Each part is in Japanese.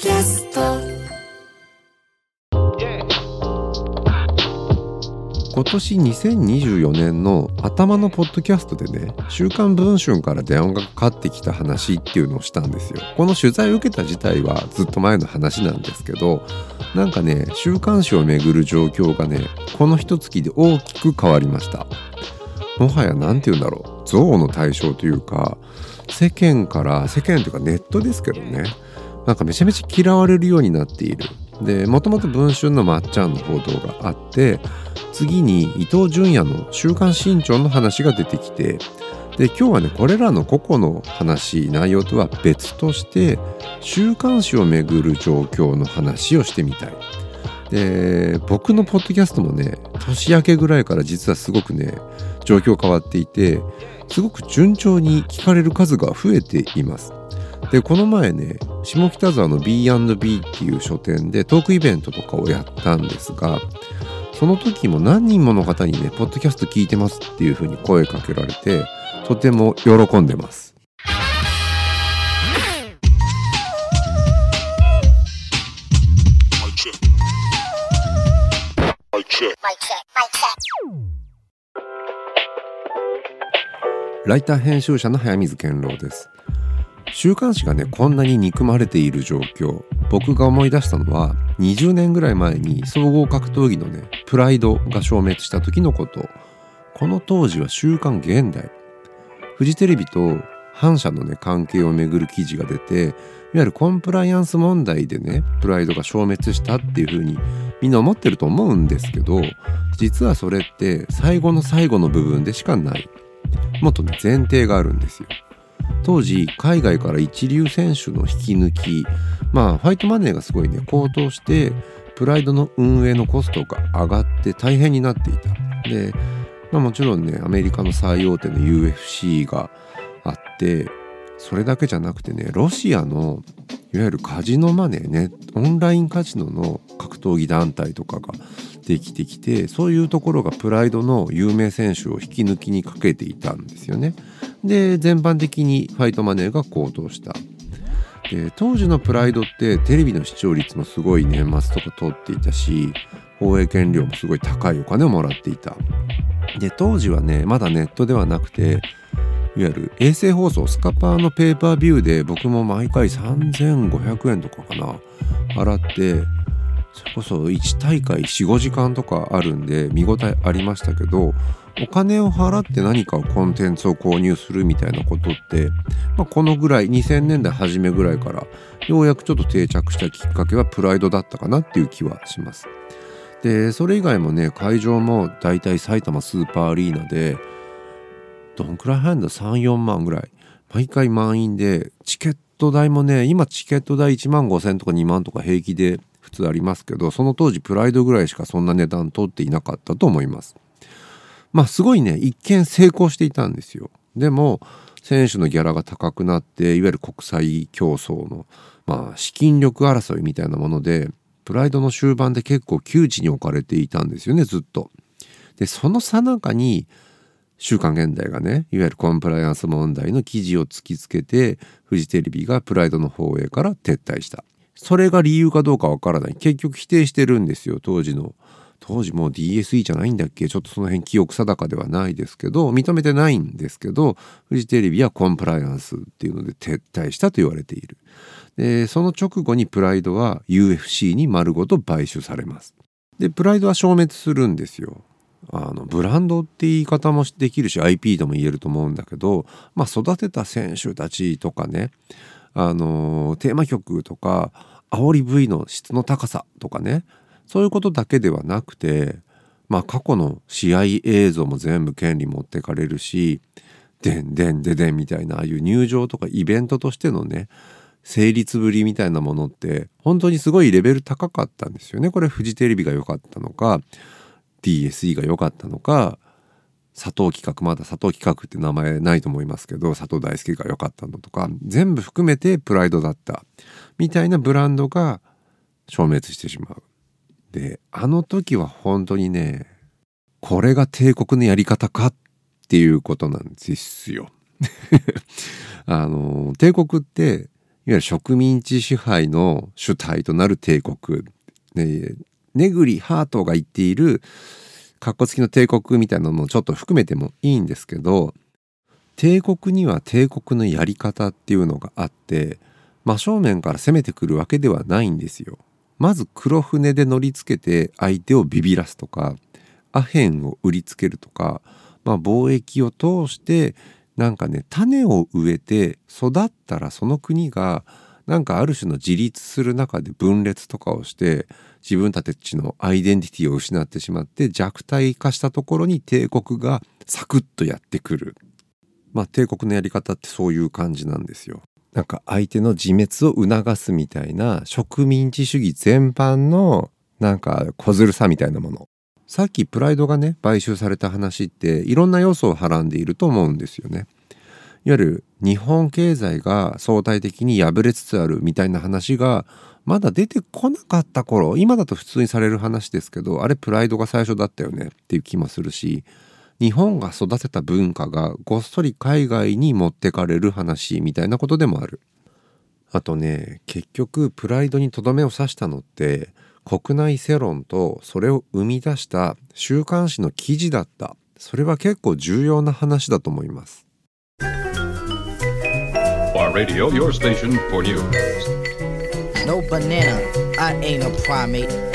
キャスト今年2024年の頭のポッドキャストでね「週刊文春」から電話がかかってきた話っていうのをしたんですよ。この取材を受けた自体はずっと前の話なんですけどなんかね週刊誌をめぐる状況がねこの一月で大きく変わりました。もはや何て言うんだろう憎悪の対象というか世間から世間というかネットですけどねなんかめちゃめちゃ嫌われるようになっている。でもともと文春のまっちゃんの報道があって次に伊藤純也の「週刊新潮」の話が出てきてで今日はねこれらの個々の話内容とは別として週刊誌をめぐる状況の話をしてみたい。で僕のポッドキャストもね年明けぐらいから実はすごくね状況変わっていてすごく順調に聞かれる数が増えています。でこの前ね下北沢の B&B っていう書店でトークイベントとかをやったんですがその時も何人もの方にね、ポッドキャスト聞いてますっていう風に声かけられて、とても喜んでます。ライター編集者の早水健郎です。週刊誌がねこんなに憎まれている状況。僕が思い出したのは20年ぐらい前に総合格闘技のねプライドが消滅した時のこと。この当時は「週刊現代」フジテレビと反社のね関係をめぐる記事が出ていわゆるコンプライアンス問題でねプライドが消滅したっていう風にみんな思ってると思うんですけど実はそれって最後の最後の部分でしかない。もっとね前提があるんですよ。当時海外から一流選手の引き抜きまあファイトマネーがすごいね高騰してプライドの運営のコストが上がって大変になっていたで、まあ、もちろんねアメリカの最大手の UFC があってそれだけじゃなくてねロシアのいわゆるカジノマネーねオンラインカジノの格闘技団体とかができてきてそういうところがプライドの有名選手を引き抜きにかけていたんですよね。で全般的にファイトマネーが高騰した。で当時のプライドってテレビの視聴率もすごい年末とか通っていたし放映権料もすごい高いお金をもらっていた。で当時はねまだネットではなくていわゆる衛星放送スカパーのペーパービューで僕も毎回3500円とかかな払ってそれこそ1大会45時間とかあるんで見応えありましたけどお金を払って何かをコンテンツを購入するみたいなことって、まあ、このぐらい2000年代初めぐらいからようやくちょっと定着したきっかけはプライドだったかなっていう気はします。でそれ以外もね会場もだいたい埼玉スーパーアリーナでどんくらい入るんだ？34万ぐらい。毎回満員でチケット代もね今チケット代1万5,000とか2万とか平気で普通ありますけどその当時プライドぐらいしかそんな値段取っていなかったと思います。まあすごいね一見成功していたんですよでも選手のギャラが高くなっていわゆる国際競争のまあ資金力争いみたいなものでプライドの終盤で結構窮地に置かれていたんですよねずっと。でその最中に「週刊現代」がねいわゆるコンプライアンス問題の記事を突きつけてフジテレビがプライドの放映から撤退した。それが理由かどうかわからない結局否定してるんですよ当時の当時もう DSE じゃないんだっけ？ちょっとその辺記憶定かではないですけど認めてないんですけどフジテレビはコンプライアンスっていうので撤退したと言われている。でその直後にプライドは UFC に丸ごと買収されます。でプライドは消滅するんですよ。あのブランドって言い方もできるし IP とも言えると思うんだけどまあ育てた選手たちとかねあのテーマ曲とか煽り V の質の高さとかねそういうことだけではなくてまあ過去の試合映像も全部権利持ってかれるしでんでんででんみたいなああいう入場とかイベントとしてのね成立ぶりみたいなものって本当にすごいレベル高かったんですよね。これフジテレビが良かったのか DSE が良かったのか佐藤企画まだ佐藤企画って名前ないと思いますけど佐藤大輔が良かったのとか全部含めてプライドだったみたいなブランドが消滅してしまう。であの時は本当にねこれが帝国のやり方かっていうことなんですよ。あの帝国っていわゆる植民地支配の主体となる帝国、ね、ネグリハートが言っているカッコつきの帝国みたいなのもちょっと含めてもいいんですけど帝国には帝国のやり方っていうのがあって真正面から攻めてくるわけではないんですよ。まず黒船で乗りつけて相手をビビらすとかアヘンを売りつけるとか、まあ、貿易を通してなんかね種を植えて育ったらその国がなんかある種の自立する中で分裂とかをして自分たちのアイデンティティを失ってしまって弱体化したところに帝国がサクッとやってくる。まあ帝国のやり方ってそういう感じなんですよ。なんか相手の自滅を促すみたいな植民地主義全般のなんか小ずるさみたいなもの。さっきプライドがね買収された話っていろんな要素をはらんでいると思うんですよね。いわゆる日本経済が相対的に破れつつあるみたいな話がまだ出てこなかった頃今だと普通にされる話ですけどあれプライドが最初だったよねっていう気もするし日本が育てた文化がごっそり海外に持ってかれる話みたいなことでもある。あとね結局プライドにとどめを刺したのって国内世論とそれを生み出した週刊誌の記事だったそれは結構重要な話だと思います Radio, your station for news. No banana, I ain't a primate.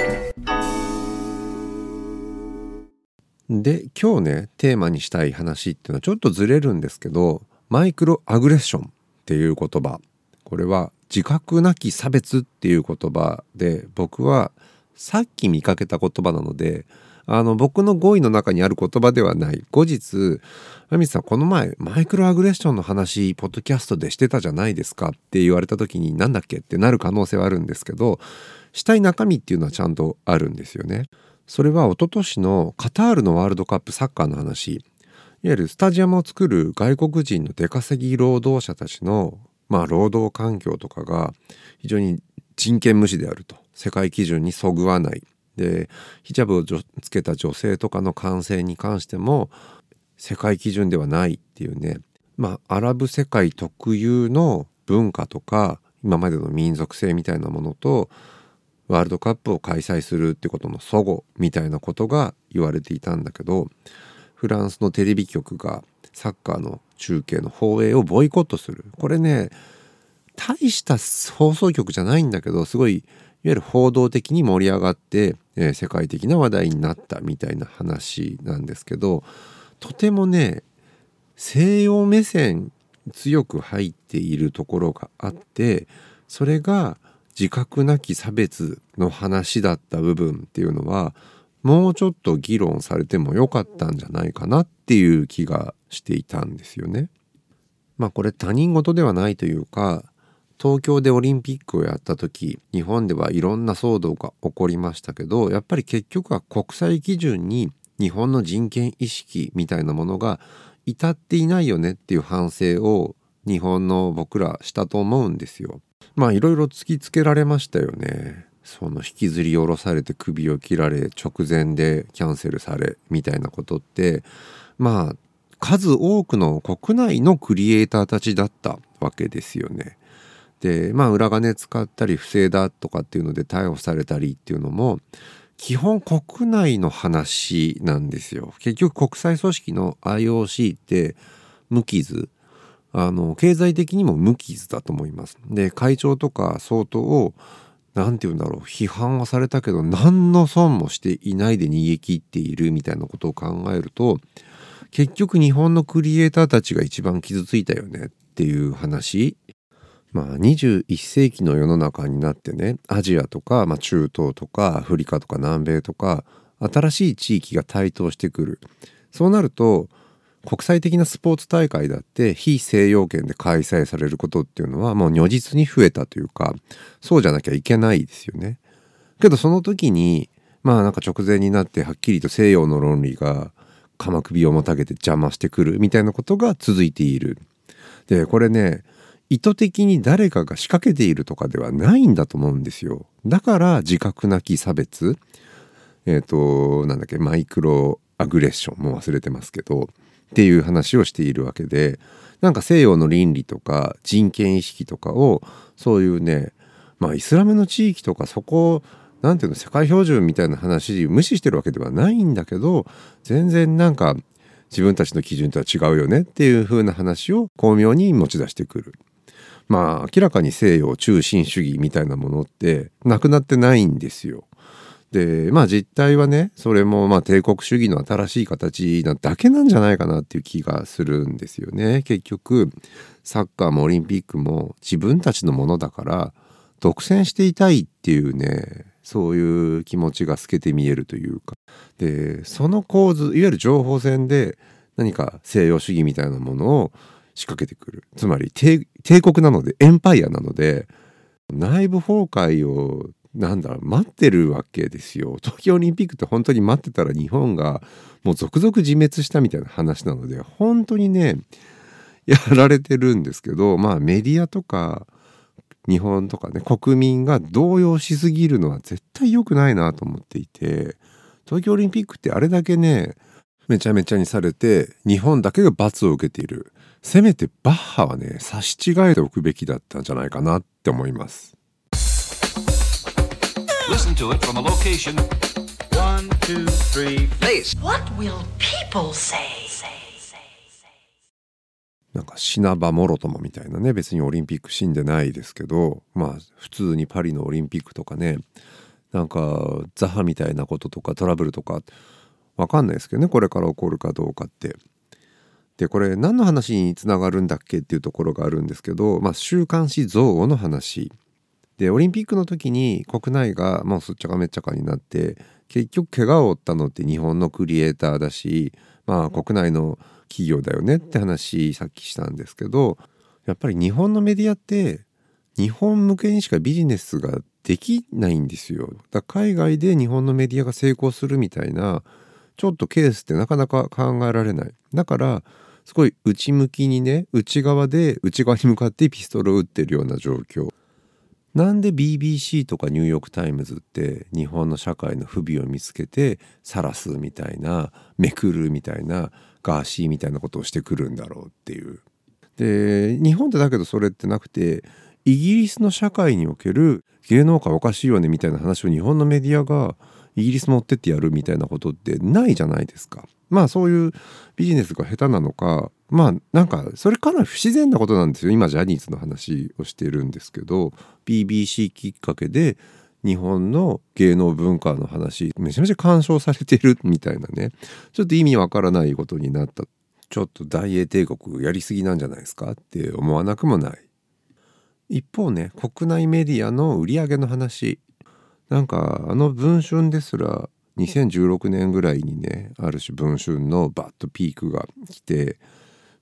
で今日ねテーマにしたい話っていうのはちょっとずれるんですけどマイクロアグレッションっていう言葉これは自覚なき差別っていう言葉で僕はさっき見かけた言葉なのであの僕の語彙の中にある言葉ではない後日「アミさんこの前マイクロアグレッションの話ポッドキャストでしてたじゃないですか」って言われた時に何だっけってなる可能性はあるんですけどしたい中身っていうのはちゃんとあるんですよね。それは一昨年のカタールのワールドカップサッカーの話いわゆるスタジアムを作る外国人の出稼ぎ労働者たちのまあ労働環境とかが非常に人権無視であると。世界基準にそぐわない。でヒジャブをつけた女性とかの感染に関しても世界基準ではないっていうね。まあアラブ世界特有の文化とか今までの民族性みたいなものとワールドカップを開催するってことの齟齬みたいなことが言われていたんだけどフランスのテレビ局がサッカーの中継の放映をボイコットする。これね大した放送局じゃないんだけどすごいいわゆる報道的に盛り上がって、えー、世界的な話題になったみたいな話なんですけどとてもね西洋目線強く入っているところがあってそれが自覚なき差別の話だった部分っていうのはもうちょっと議論されてもよかったんじゃないかなっていう気がしていたんですよね。まあこれ他人事ではないというか東京でオリンピックをやった時日本ではいろんな騒動が起こりましたけどやっぱり結局は国際基準に日本の人権意識みたいなものが至っていないよねっていう反省を日本の僕らしたと思うんですよ。まあいろいろ突きつけられましたよね。その引きずり下ろされて首を切られ直前でキャンセルされみたいなことってまあ数多くの国内のクリエイターたちだったわけですよね。でまあ裏金使ったり不正だとかっていうので逮捕されたりっていうのも基本国内の話なんですよ。結局国際組織の IOC って無傷あの経済的にも無傷だと思います。で会長とか相当を何て言うんだろう批判はされたけど何の損もしていないで逃げ切っているみたいなことを考えると結局日本のクリエイターたちが一番傷ついたよねっていう話まあ、21世紀の世の中になってねアジアとか、まあ、中東とかアフリカとか南米とか新しい地域が台頭してくるそうなると国際的なスポーツ大会だって非西洋圏で開催されることっていうのはもう如実に増えたというかそうじゃなきゃいけないですよね。けどその時にまあなんか直前になってはっきりと西洋の論理が鎌首をもたげて邪魔してくるみたいなことが続いている。でこれね意図的に誰かが仕掛けているとかではないんだと思うんですよ。だから自覚なき差別えっ、ー、となんだっけマイクロアグレッションも忘れてますけどっていう話をしているわけでなんか西洋の倫理とか人権意識とかをそういうねまあイスラムの地域とかそこなんていうの世界標準みたいな話無視してるわけではないんだけど全然なんか自分たちの基準とは違うよねっていう風な話を巧妙に持ち出してくる。まあ明らかに西洋中心主義みたいなものってなくなってないんですよ。でまあ実態はねそれもまあ帝国主義の新しい形なだけなんじゃないかなっていう気がするんですよね。結局サッカーもオリンピックも自分たちのものだから独占していたいっていうねそういう気持ちが透けて見えるというかでその構図いわゆる情報戦で何か西洋主義みたいなものを仕掛けてくるつまり帝国なのでエンパイアなので内部崩壊をなんだ待ってるわけですよ。東京オリンピックって本当に待ってたら日本がもう続々自滅したみたいな話なので本当にね やられてるんですけどまあメディアとか日本とかね国民が動揺しすぎるのは絶対良くないなと思っていて東京オリンピックってあれだけねめちゃめちゃにされて日本だけが罰を受けている。せめてバッハはね差し違えておくべきだったんじゃないかなって思います。Listen to it from a location. One, two, three, Please. What will people say? なんか死ばもろともみたいなね別にオリンピック死んでないですけどまあ普通にパリのオリンピックとかねなんかザハみたいなこととかトラブルとかわかんないですけどねこれから起こるかどうかって。でこれ何の話につながるんだっけっていうところがあるんですけど、まあ、週刊誌憎悪の話でオリンピックの時に国内がもうすっちゃかめっちゃかになって結局怪我を負ったのって日本のクリエイターだしまあ国内の企業だよねって話さっきしたんですけどやっぱり日本のメディアって日本向けにしかビジネスができないんですよ。だ海外で日本のメディアが成功するみたいなちょっとケースってなかなか考えられない。だからすごい内向きにね内側で内側に向かってピストルを撃ってるような状況。なんで BBC とかニューヨーク・タイムズって日本の社会の不備を見つけて晒すみたいなめくるみたいなガーシーみたいなことをしてくるんだろうっていう。で日本ってだけどそれってなくてイギリスの社会における芸能界おかしいよねみたいな話を日本のメディアがイギリス持ってってやるみたいなことってないじゃないですか。まあそういうビジネスが下手なのかまあなんかそれかなり不自然なことなんですよ。今ジャニーズの話をしてるんですけど BBC きっかけで日本の芸能文化の話めちゃめちゃ干渉されてるみたいなね。ちょっと意味わからないことになった。ちょっと大英帝国やりすぎなんじゃないですか？って思わなくもない。一方ね国内メディアの売り上げの話。なんかあの文春ですら2016年ぐらいにねある種文春のバッとピークが来て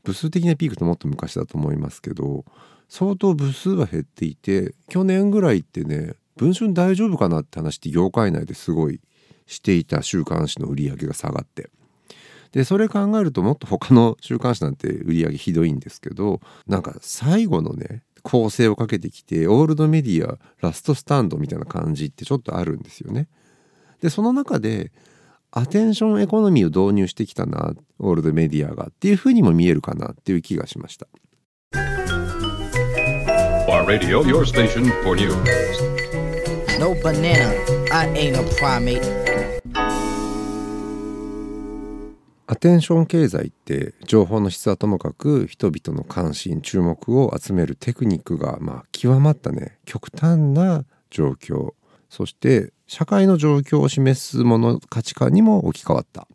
部数的なピークともっと昔だと思いますけど相当部数は減っていて去年ぐらいってね文春大丈夫かなって話って業界内ですごいしていた週刊誌の売り上げが下がって。でそれ考えるともっと他の週刊誌なんて売り上げひどいんですけどなんか最後のね構成をかけてきてオールドメディアラストスタンドみたいな感じってちょっとあるんですよね。でその中でアテンションエコノミーを導入してきたなオールドメディアがっていうふうにも見えるかなっていう気がしました。No banana. I ain't a primate. アテンション経済って情報の質はともかく人々の関心注目を集めるテクニックがまあ極まったね。極端な状況。そして社会の状況を示すもの価値観にも置き換わった。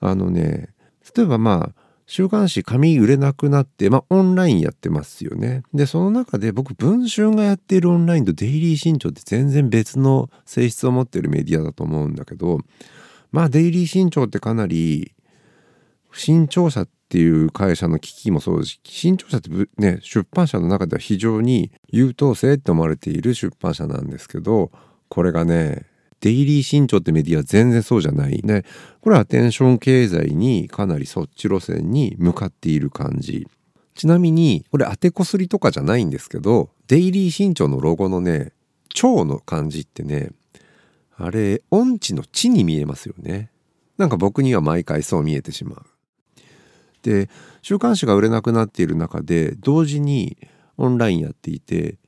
あのね例えばまあ週刊誌紙売れなくなって、まあ、オンラインやってますよね。でその中で僕文春がやっているオンラインとデイリー新潮って全然別の性質を持ってるメディアだと思うんだけどまあデイリー新潮ってかなり新潮社っていう会社の危機もそうですし新潮社ってね出版社の中では非常に優等生って思われている出版社なんですけどこれがねデイリー新潮ってメディア全然そうじゃない。ね。これはアテンション経済にかなりそっち路線に向かっている感じ。ちなみにこれ当てこすりとかじゃないんですけどデイリー新潮のロゴのね蝶の感じってねあれ音痴の地に見えますよね。なんか僕には毎回そう見えてしまう。で週刊誌が売れなくなっている中で同時にオンラインやっていて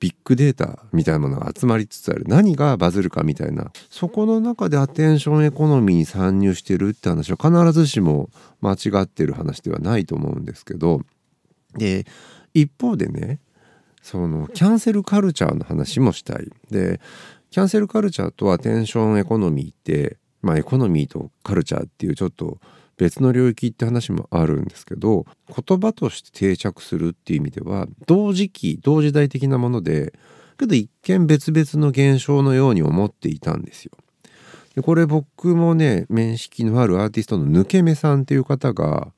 ビッグデータみたいなものが集まりつつある。何がバズるかみたいな。そこの中でアテンションエコノミーに参入してるって話は必ずしも間違ってる話ではないと思うんですけどで一方でねそのキャンセルカルチャーの話もしたい。でキャンセルカルチャーとアテンションエコノミーってまあエコノミーとカルチャーっていうちょっと別の領域って話もあるんですけど言葉として定着するっていう意味では同時期同時代的なものでけど一見別々の現象のように思っていたんですよ。でこれ僕もね面識のあるアーティストの抜け目さんっていう方が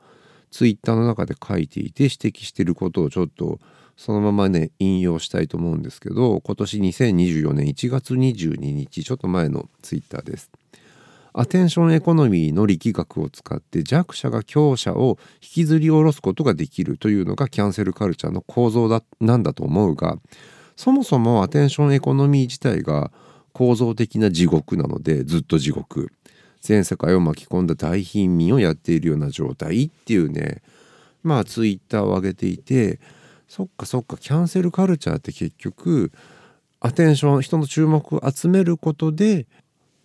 ツイッターの中で書いていて指摘してることをちょっとそのままね引用したいと思うんですけど今年2024年1月22日ちょっと前のツイッターです。アテンションエコノミーの力学を使って弱者が強者を引きずり下ろすことができるというのがキャンセルカルチャーの構造だなんだと思うがそもそもアテンションエコノミー自体が構造的な地獄なのでずっと地獄。全世界を巻き込んだ大貧民をやっているような状態っていうね。まあツイッターを上げていてそっかそっかキャンセルカルチャーって結局アテンション人の注目を集めることで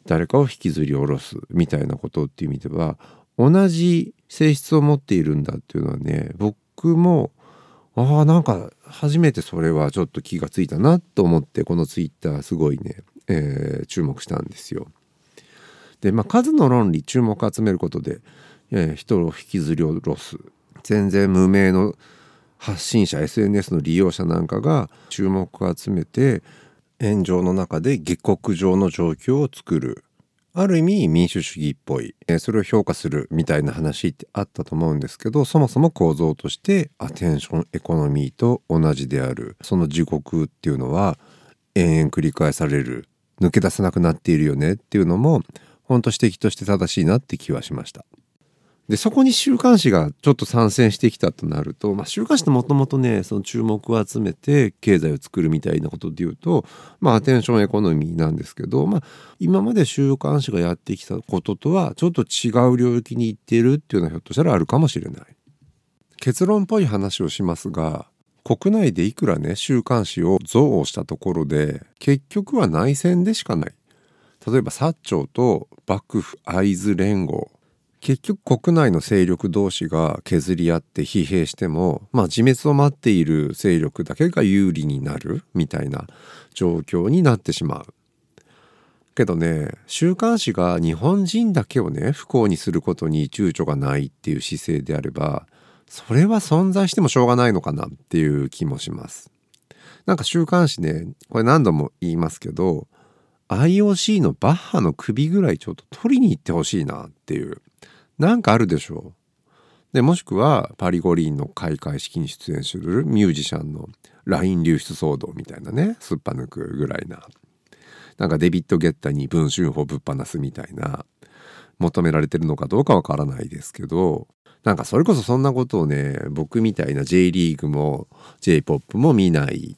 誰かを引きずり下ろすみたいなことっていう意味では同じ性質を持っているんだっていうのはね僕もああなんか初めてそれはちょっと気がついたなと思ってこのツイッターすごいね、えー注目したんですよ。でまあ数の論理注目を集めることで、えー人を引きずり下ろす全然無名の発信者 SNS の利用者なんかが注目を集めて炎上の中で下克上の状況を作る。ある意味民主主義っぽい。えーそれを評価するみたいな話ってあったと思うんですけどそもそも構造としてアテンションエコノミーと同じである。その地獄っていうのは延々繰り返される。抜け出せなくなっているよねっていうのも本当指摘として正しいなって気はしました。でそこに週刊誌がちょっと参戦してきたとなると、まあ、週刊誌ってもともとねその注目を集めて経済を作るみたいなことで言うと、まあ、アテンションエコノミーなんですけど、まあ、今まで週刊誌がやってきたこととはちょっと違う領域に行っているっていうのはひょっとしたらあるかもしれない。結論っぽい話をしますが国内でいくらね週刊誌を憎悪したところで結局は内戦でしかない。例えば薩長と幕府会津連合結局国内の勢力同士が削り合って疲弊してもまあ自滅を待っている勢力だけが有利になるみたいな状況になってしまう。けどね週刊誌が日本人だけをね不幸にすることに躊躇がないっていう姿勢であればそれは存在してもしょうがないのかなっていう気もします。なんか週刊誌ねこれ何度も言いますけど IOC のバッハの首ぐらいちょっと取りに行ってほしいなっていうなんかあるでしょう。でもしくはパリ五輪の開会式に出演するミュージシャンの LINE 流出騒動みたいなねすっぱ抜くぐらいななんかデビッド・ゲッタに文春法ぶっ放すみたいな求められてるのかどうかわからないですけどなんかそれこそそんなことをね僕みたいな J リーグも J−POP も見ない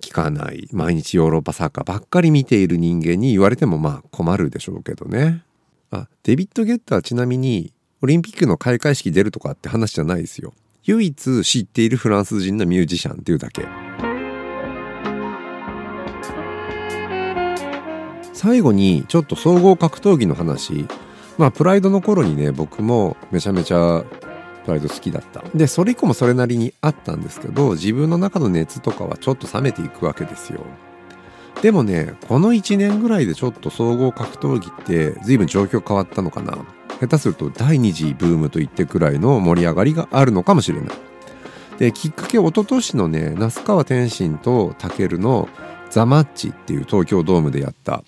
聞かない毎日ヨーロッパサッカーばっかり見ている人間に言われてもまあ困るでしょうけどねあデビッド・ゲッターちなみにオリンピックの開会式出るとかって話じゃないですよ。唯一知っているフランス人のミュージシャンっていうだけ。最後にちょっと総合格闘技の話。まあプライドの頃にね僕もめちゃめちゃプライド好きだった。でそれ以降もそれなりにあったんですけど自分の中の熱とかはちょっと冷めていくわけですよ。でもねこの1年ぐらいでちょっと総合格闘技って随分状況変わったのかな。下手すると第二次ブームといってくらいの盛り上がりがあるのかもしれない。できっかけ一昨年のね那須川天心と武のザ・マッチっていう東京ドームでやった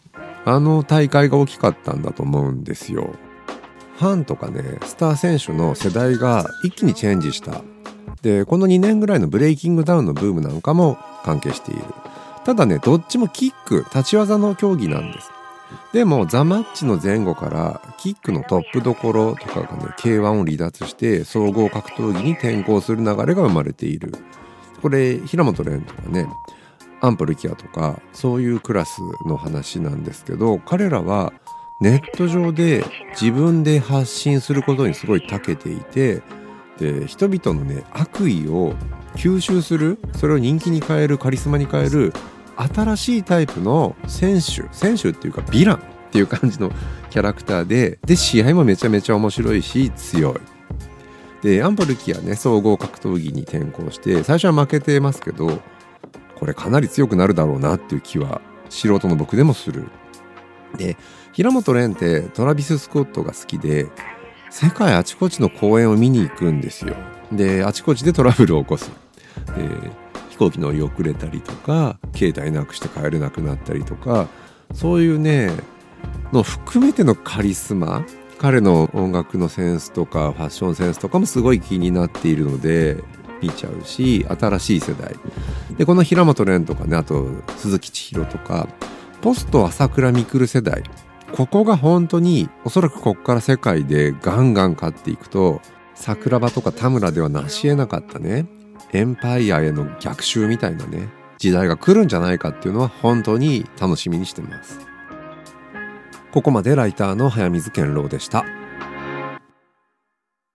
あの大会が大きかったんだと思うんですよ。ファンとかねスター選手の世代が一気にチェンジした。でこの2年ぐらいのブレイキングダウンのブームなんかも関係している。ただねどっちもキック立ち技の競技なんです。でもザ・マッチの前後からキックのトップどころとかがね K1 を離脱して総合格闘技に転向する流れが生まれている。これ平本蓮とかねアンポルキアとかそういうクラスの話なんですけど彼らはネット上で自分で発信することにすごい長けていてで人々のね悪意を吸収するそれを人気に変えるカリスマに変える新しいタイプの選手選手っていうかヴィランっていう感じの キャラクターでで試合もめちゃめちゃ面白いし強い。でアンポルキはね総合格闘技に転向して最初は負けてますけどこれかなり強くなるだろうなっていう気は素人の僕でもする。で平本蓮ってトラビス・スコットが好きで世界あちこちの公演を見に行くんですよ。であちこちでトラブルを起こす。で飛行機乗り遅れたりとか携帯なくして帰れなくなったりとかそういうねの含めてのカリスマ彼の音楽のセンスとかファッションセンスとかもすごい気になっているので見ちゃうし新しい世代。でこの平本蓮とかねあと鈴木千尋とかポスト朝倉未来世代。ここが本当におそらくここから世界でガンガン勝っていくと桜庭とか田村では成し得なかったね。エンパイアへの逆襲みたいなね時代が来るんじゃないかっていうのは本当に楽しみにしてます。ここまでライターの早水健郎でした。